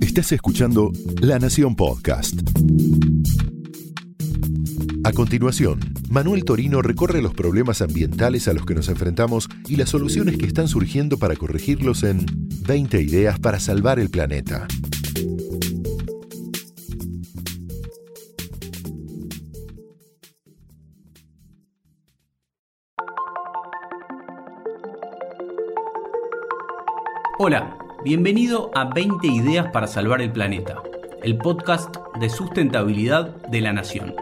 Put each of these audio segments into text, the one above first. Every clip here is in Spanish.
Estás escuchando La Nación Podcast. A continuación, Manuel Torino recorre los problemas ambientales a los que nos enfrentamos y las soluciones que están surgiendo para corregirlos en 20 ideas para salvar el planeta. Hola, bienvenido a 20 ideas para salvar el planeta, el podcast de sustentabilidad de la Nación.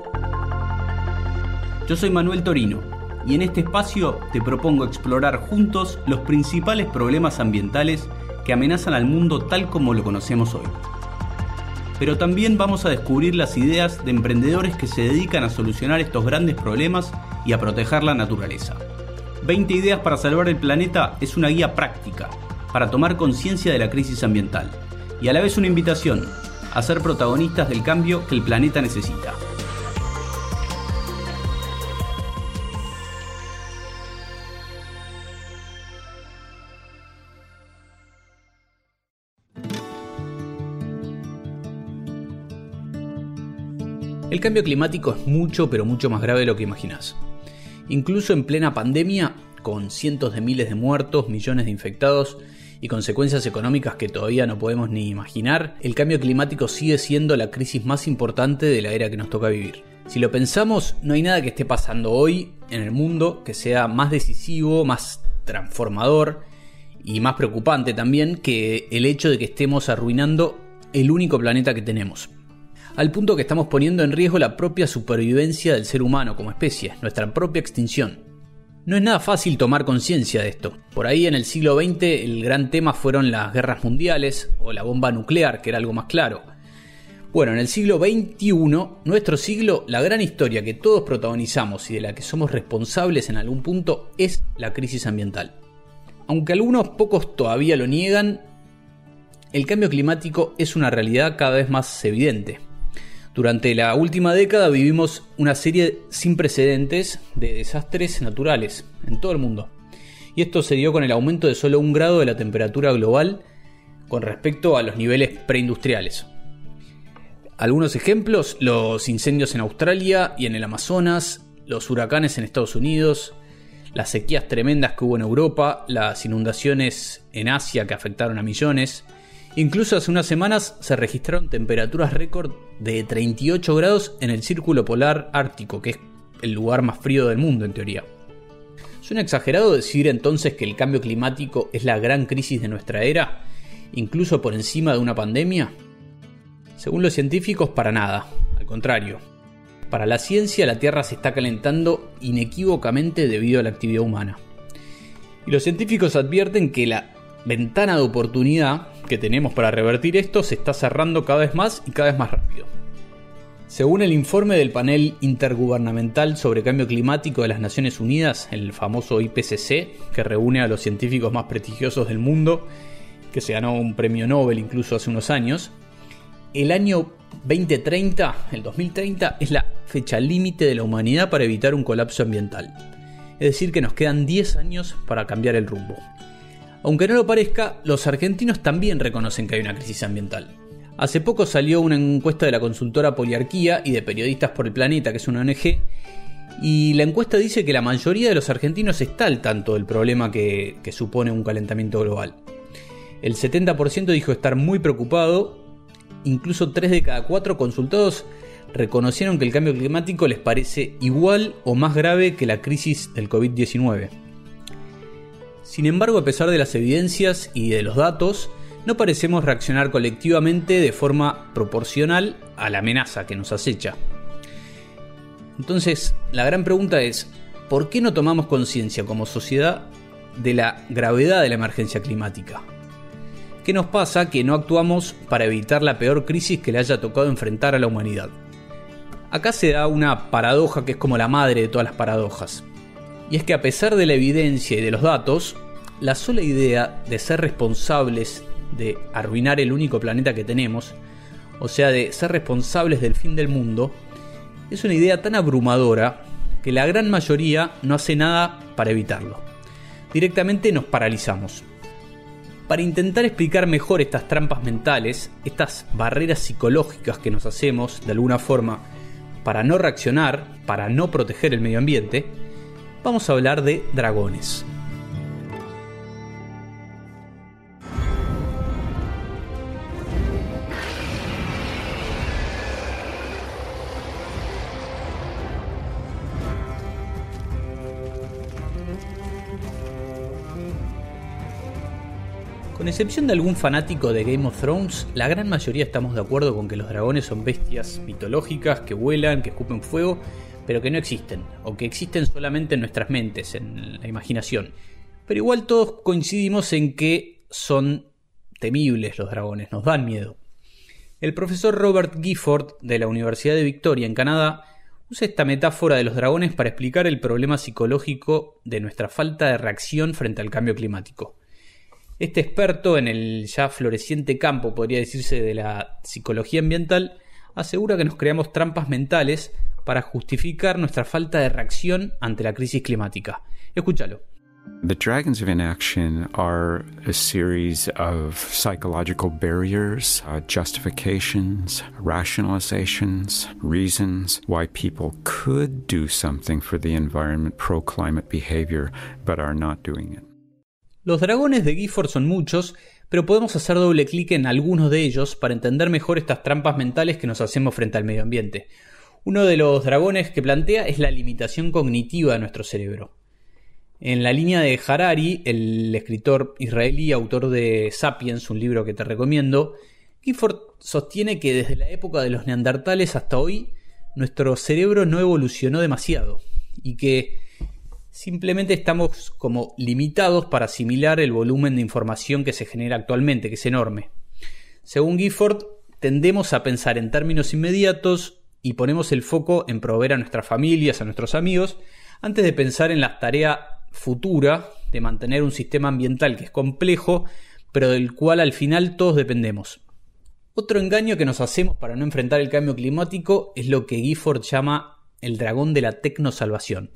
Yo soy Manuel Torino y en este espacio te propongo explorar juntos los principales problemas ambientales que amenazan al mundo tal como lo conocemos hoy. Pero también vamos a descubrir las ideas de emprendedores que se dedican a solucionar estos grandes problemas y a proteger la naturaleza. 20 ideas para salvar el planeta es una guía práctica para tomar conciencia de la crisis ambiental y a la vez una invitación a ser protagonistas del cambio que el planeta necesita. El cambio climático es mucho, pero mucho más grave de lo que imaginas. Incluso en plena pandemia, con cientos de miles de muertos, millones de infectados y consecuencias económicas que todavía no podemos ni imaginar, el cambio climático sigue siendo la crisis más importante de la era que nos toca vivir. Si lo pensamos, no hay nada que esté pasando hoy en el mundo que sea más decisivo, más transformador y más preocupante también que el hecho de que estemos arruinando el único planeta que tenemos. Al punto que estamos poniendo en riesgo la propia supervivencia del ser humano como especie, nuestra propia extinción. No es nada fácil tomar conciencia de esto. Por ahí en el siglo XX el gran tema fueron las guerras mundiales o la bomba nuclear, que era algo más claro. Bueno, en el siglo XXI, nuestro siglo, la gran historia que todos protagonizamos y de la que somos responsables en algún punto es la crisis ambiental. Aunque algunos pocos todavía lo niegan, el cambio climático es una realidad cada vez más evidente. Durante la última década vivimos una serie sin precedentes de desastres naturales en todo el mundo. Y esto se dio con el aumento de solo un grado de la temperatura global con respecto a los niveles preindustriales. Algunos ejemplos, los incendios en Australia y en el Amazonas, los huracanes en Estados Unidos, las sequías tremendas que hubo en Europa, las inundaciones en Asia que afectaron a millones, Incluso hace unas semanas se registraron temperaturas récord de 38 grados en el círculo polar ártico, que es el lugar más frío del mundo en teoría. ¿Suena exagerado decir entonces que el cambio climático es la gran crisis de nuestra era, incluso por encima de una pandemia? Según los científicos, para nada, al contrario. Para la ciencia la Tierra se está calentando inequívocamente debido a la actividad humana. Y los científicos advierten que la ventana de oportunidad que tenemos para revertir esto se está cerrando cada vez más y cada vez más rápido. Según el informe del panel intergubernamental sobre cambio climático de las Naciones Unidas, el famoso IPCC, que reúne a los científicos más prestigiosos del mundo, que se ganó un premio Nobel incluso hace unos años, el año 2030, el 2030, es la fecha límite de la humanidad para evitar un colapso ambiental. Es decir, que nos quedan 10 años para cambiar el rumbo. Aunque no lo parezca, los argentinos también reconocen que hay una crisis ambiental. Hace poco salió una encuesta de la consultora Poliarquía y de Periodistas por el Planeta, que es una ONG, y la encuesta dice que la mayoría de los argentinos está al tanto del problema que, supone un calentamiento global. El 70% dijo estar muy preocupado, incluso 3 de cada 4 consultados reconocieron que el cambio climático les parece igual o más grave que la crisis del COVID-19. Sin embargo, a pesar de las evidencias y de los datos, no parecemos reaccionar colectivamente de forma proporcional a la amenaza que nos acecha. Entonces, la gran pregunta es, ¿por qué no tomamos conciencia como sociedad de la gravedad de la emergencia climática? ¿Qué nos pasa que no actuamos para evitar la peor crisis que le haya tocado enfrentar a la humanidad? Acá se da una paradoja que es como la madre de todas las paradojas. Y es que a pesar de la evidencia y de los datos, la sola idea de ser responsables de arruinar el único planeta que tenemos, o sea, de ser responsables del fin del mundo, es una idea tan abrumadora que la gran mayoría no hace nada para evitarlo. Directamente nos paralizamos. Para intentar explicar mejor estas trampas mentales, estas barreras psicológicas que nos hacemos de alguna forma para no reaccionar, para no proteger el medio ambiente, vamos a hablar de dragones. Con excepción de algún fanático de Game of Thrones, la gran mayoría estamos de acuerdo con que los dragones son bestias mitológicas que vuelan, que escupen fuego, pero que no existen, o que existen solamente en nuestras mentes, en la imaginación. Pero igual todos coincidimos en que son temibles los dragones, nos dan miedo. El profesor Robert Gifford de la Universidad de Victoria en Canadá usa esta metáfora de los dragones para explicar el problema psicológico de nuestra falta de reacción frente al cambio climático. Este experto en el ya floreciente campo, podría decirse, de la psicología ambiental, asegura que nos creamos trampas mentales para justificar nuestra falta de reacción ante la crisis climática. Escúchalo. The dragons of inaction are a series of psychological barriers, uh, justifications, rationalizations, reasons why people could do something for the environment, pro climate behavior, but are not doing it. Los dragones de Gifford son muchos, pero podemos hacer doble clic en algunos de ellos para entender mejor estas trampas mentales que nos hacemos frente al medio ambiente. Uno de los dragones que plantea es la limitación cognitiva de nuestro cerebro. En la línea de Harari, el escritor israelí, autor de Sapiens, un libro que te recomiendo, Gifford sostiene que desde la época de los neandertales hasta hoy, nuestro cerebro no evolucionó demasiado y que Simplemente estamos como limitados para asimilar el volumen de información que se genera actualmente, que es enorme. Según Gifford, tendemos a pensar en términos inmediatos y ponemos el foco en proveer a nuestras familias, a nuestros amigos, antes de pensar en la tarea futura de mantener un sistema ambiental que es complejo, pero del cual al final todos dependemos. Otro engaño que nos hacemos para no enfrentar el cambio climático es lo que Gifford llama el dragón de la tecnosalvación.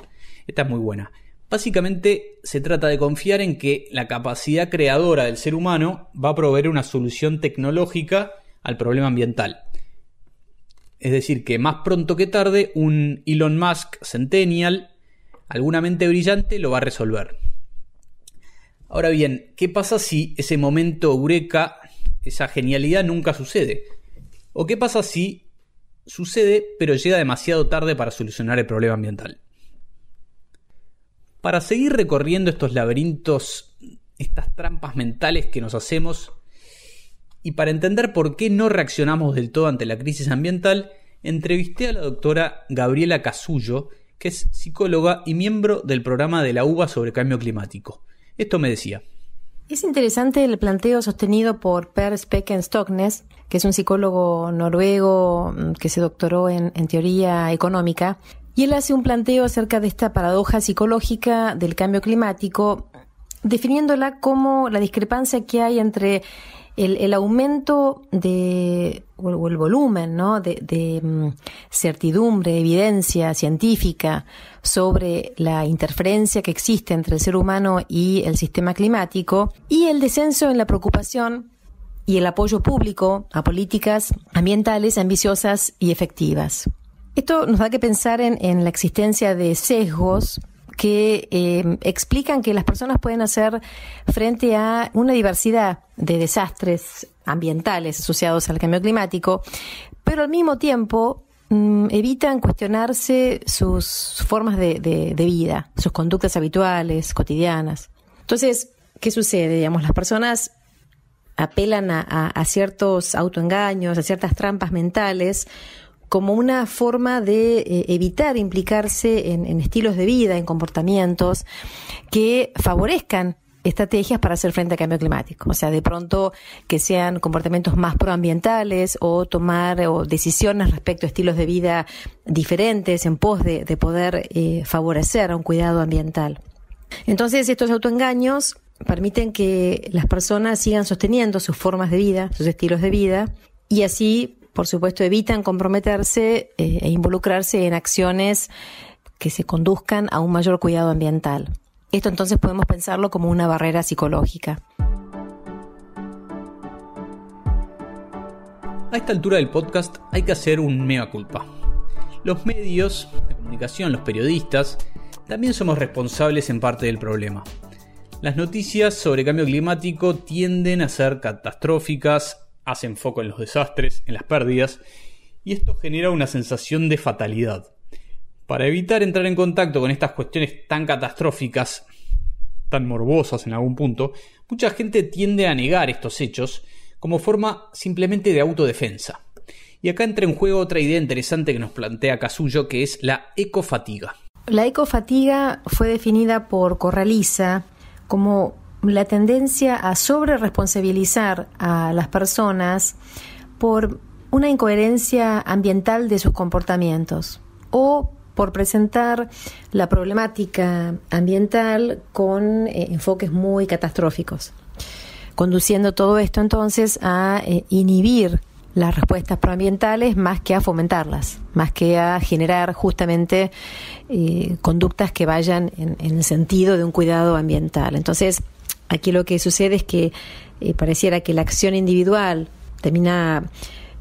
Esta es muy buena. Básicamente se trata de confiar en que la capacidad creadora del ser humano va a proveer una solución tecnológica al problema ambiental. Es decir, que más pronto que tarde un Elon Musk Centennial, alguna mente brillante, lo va a resolver. Ahora bien, ¿qué pasa si ese momento eureka, esa genialidad nunca sucede? ¿O qué pasa si sucede pero llega demasiado tarde para solucionar el problema ambiental? Para seguir recorriendo estos laberintos, estas trampas mentales que nos hacemos, y para entender por qué no reaccionamos del todo ante la crisis ambiental, entrevisté a la doctora Gabriela Casullo, que es psicóloga y miembro del programa de la UBA sobre cambio climático. Esto me decía. Es interesante el planteo sostenido por Per Specken Stoknes, que es un psicólogo noruego mm, que se doctoró en, en teoría económica, y él hace un planteo acerca de esta paradoja psicológica del cambio climático, definiéndola como la discrepancia que hay entre el, aumento de, o el volumen ¿no? de, mm, certidumbre, evidencia científica sobre la interferencia que existe entre el ser humano y el sistema climático y el descenso en la preocupación y el apoyo público a políticas ambientales ambiciosas y efectivas. Esto nos da que pensar en, la existencia de sesgos que eh, explican que las personas pueden hacer frente a una diversidad de desastres ambientales asociados al cambio climático, pero al mismo tiempo mm, evitan cuestionarse sus formas de, vida, sus conductas habituales, cotidianas. Entonces, ¿qué sucede? Digamos, las personas apelan a ciertos autoengaños, a ciertas trampas mentales, como una forma de eh, evitar implicarse en, estilos de vida, en comportamientos que favorezcan estrategias para hacer frente al cambio climático. O sea, de pronto que sean comportamientos más proambientales o tomar decisiones respecto a estilos de vida diferentes en pos de, poder eh, favorecer a un cuidado ambiental. Entonces, estos autoengaños permiten que las personas sigan sosteniendo sus formas de vida, sus estilos de vida, y así por supuesto, evitan comprometerse eh, e involucrarse en acciones que se conduzcan a un mayor cuidado ambiental. Esto entonces podemos pensarlo como una barrera psicológica. A esta altura del podcast hay que hacer un mea culpa. Los medios, la comunicación, los periodistas, también somos responsables en parte del problema. Las noticias sobre cambio climático tienden a ser catastróficas, hacen foco en los desastres, en las pérdidas, y esto genera una sensación de fatalidad. Para evitar entrar en contacto con estas cuestiones tan catastróficas, tan morbosas en algún punto, mucha gente tiende a negar estos hechos como forma simplemente de autodefensa. Y acá entra en juego otra idea interesante que nos plantea Casullo, que es la ecofatiga. La ecofatiga fue definida por Corraliza como la tendencia a sobre responsabilizar a las personas por una incoherencia ambiental de sus comportamientos o por presentar la problemática ambiental con eh, enfoques muy catastróficos conduciendo todo esto entonces a eh, inhibir las respuestas proambientales más que a fomentarlas, más que a generar justamente eh, conductas que vayan en, el sentido de un cuidado ambiental. Entonces, aquí lo que sucede es que eh, pareciera que la acción individual termina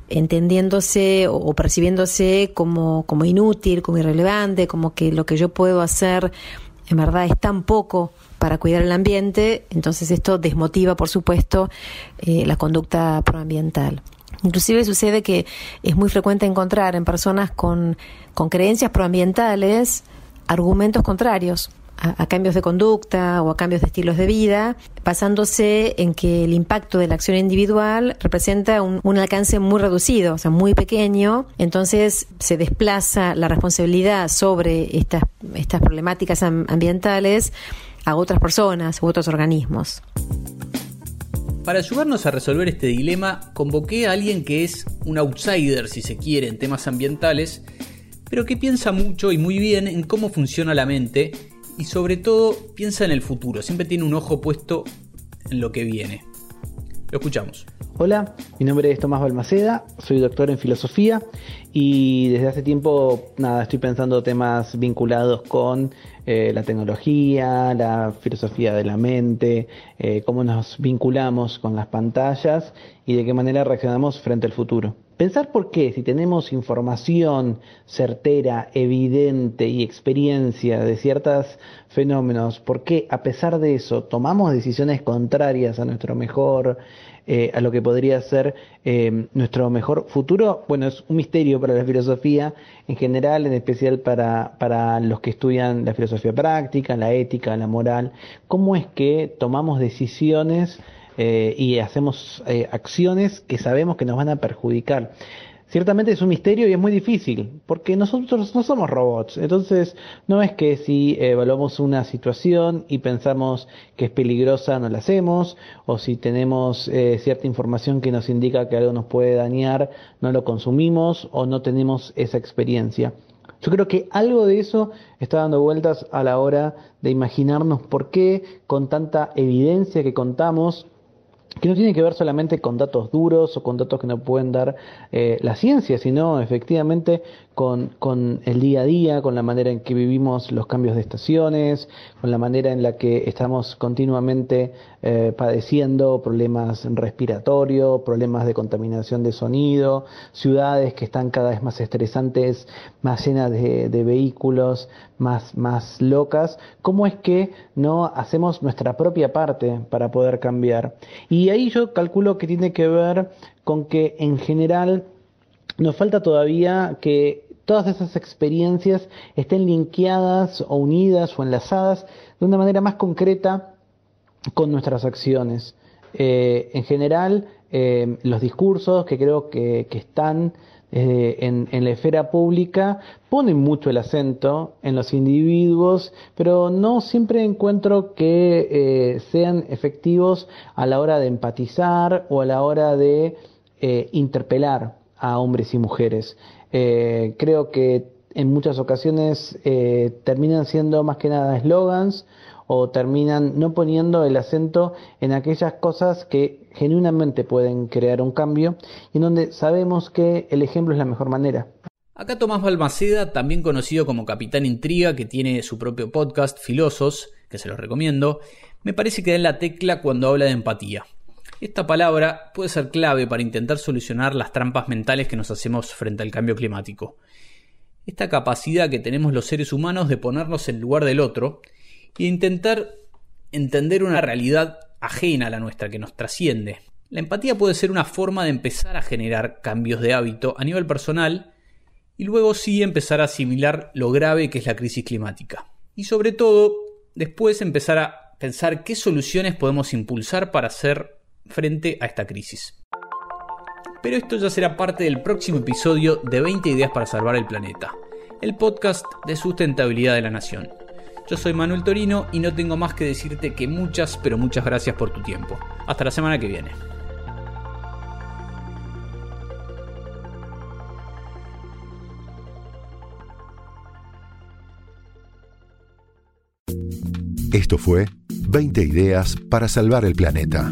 entendiéndose o, percibiéndose como, como inútil, como irrelevante, como que lo que yo puedo hacer en verdad es tan poco para cuidar el ambiente, entonces esto desmotiva, por supuesto, eh, la conducta proambiental. Inclusive sucede que es muy frecuente encontrar en personas con, con creencias proambientales argumentos contrarios a, cambios de conducta o a cambios de estilos de vida, basándose en que el impacto de la acción individual representa un, alcance muy reducido, o sea, muy pequeño, entonces se desplaza la responsabilidad sobre estas, estas problemáticas ambientales a otras personas u otros organismos. Para ayudarnos a resolver este dilema, convoqué a alguien que es un outsider, si se quiere, en temas ambientales, pero que piensa mucho y muy bien en cómo funciona la mente y sobre todo piensa en el futuro, siempre tiene un ojo puesto en lo que viene. Lo escuchamos. Hola, mi nombre es Tomás Balmaceda, soy doctor en filosofía y desde hace tiempo nada, estoy pensando temas vinculados con eh, la tecnología, la filosofía de la mente, eh, cómo nos vinculamos con las pantallas y de qué manera reaccionamos frente al futuro. Pensar por qué, si tenemos información certera, evidente y experiencia de ciertos fenómenos, por qué a pesar de eso tomamos decisiones contrarias a nuestro mejor, eh, a lo que podría ser eh, nuestro mejor futuro, bueno, es un misterio para la filosofía en general, en especial para, para los que estudian la filosofía práctica, la ética, la moral, cómo es que tomamos decisiones eh, y hacemos eh, acciones que sabemos que nos van a perjudicar. Ciertamente es un misterio y es muy difícil, porque nosotros no somos robots. Entonces, no es que si evaluamos una situación y pensamos que es peligrosa, no la hacemos, o si tenemos eh, cierta información que nos indica que algo nos puede dañar, no lo consumimos o no tenemos esa experiencia. Yo creo que algo de eso está dando vueltas a la hora de imaginarnos por qué, con tanta evidencia que contamos, que no tiene que ver solamente con datos duros o con datos que no pueden dar eh, la ciencia, sino efectivamente con, con, el día a día, con la manera en que vivimos los cambios de estaciones, con la manera en la que estamos continuamente eh, padeciendo problemas respiratorios, problemas de contaminación de sonido, ciudades que están cada vez más estresantes, más llenas de, de vehículos, más, más locas, ¿cómo es que no hacemos nuestra propia parte para poder cambiar? Y ahí yo calculo que tiene que ver con que en general nos falta todavía que todas esas experiencias estén linkeadas o unidas o enlazadas de una manera más concreta con nuestras acciones. Eh, en general, eh, los discursos que creo que, están eh, en, en, la esfera pública ponen mucho el acento en los individuos, pero no siempre encuentro que sean efectivos a la hora de empatizar o a la hora de interpelar a hombres y mujeres. Eh, creo que en muchas ocasiones eh, terminan siendo más que nada eslogans o terminan no poniendo el acento en aquellas cosas que genuinamente pueden crear un cambio y en donde sabemos que el ejemplo es la mejor manera. Acá Tomás Balmaceda, también conocido como Capitán Intriga, que tiene su propio podcast, Filosos, que se los recomiendo, me parece que da en la tecla cuando habla de empatía. Esta palabra puede ser clave para intentar solucionar las trampas mentales que nos hacemos frente al cambio climático. Esta capacidad que tenemos los seres humanos de ponernos en lugar del otro y intentar entender una realidad ajena a la nuestra, que nos trasciende. La empatía puede ser una forma de empezar a generar cambios de hábito a nivel personal y luego sí empezar a asimilar lo grave que es la crisis climática. Y sobre todo, después empezar a pensar qué soluciones podemos impulsar para hacer frente a esta crisis. Pero esto ya será parte del próximo episodio de 20 ideas para salvar el planeta, el podcast de sustentabilidad de la nación. Yo soy Manuel Torino y no tengo más que decirte que muchas, pero muchas gracias por tu tiempo. Hasta la semana que viene. Esto fue 20 ideas para salvar el planeta.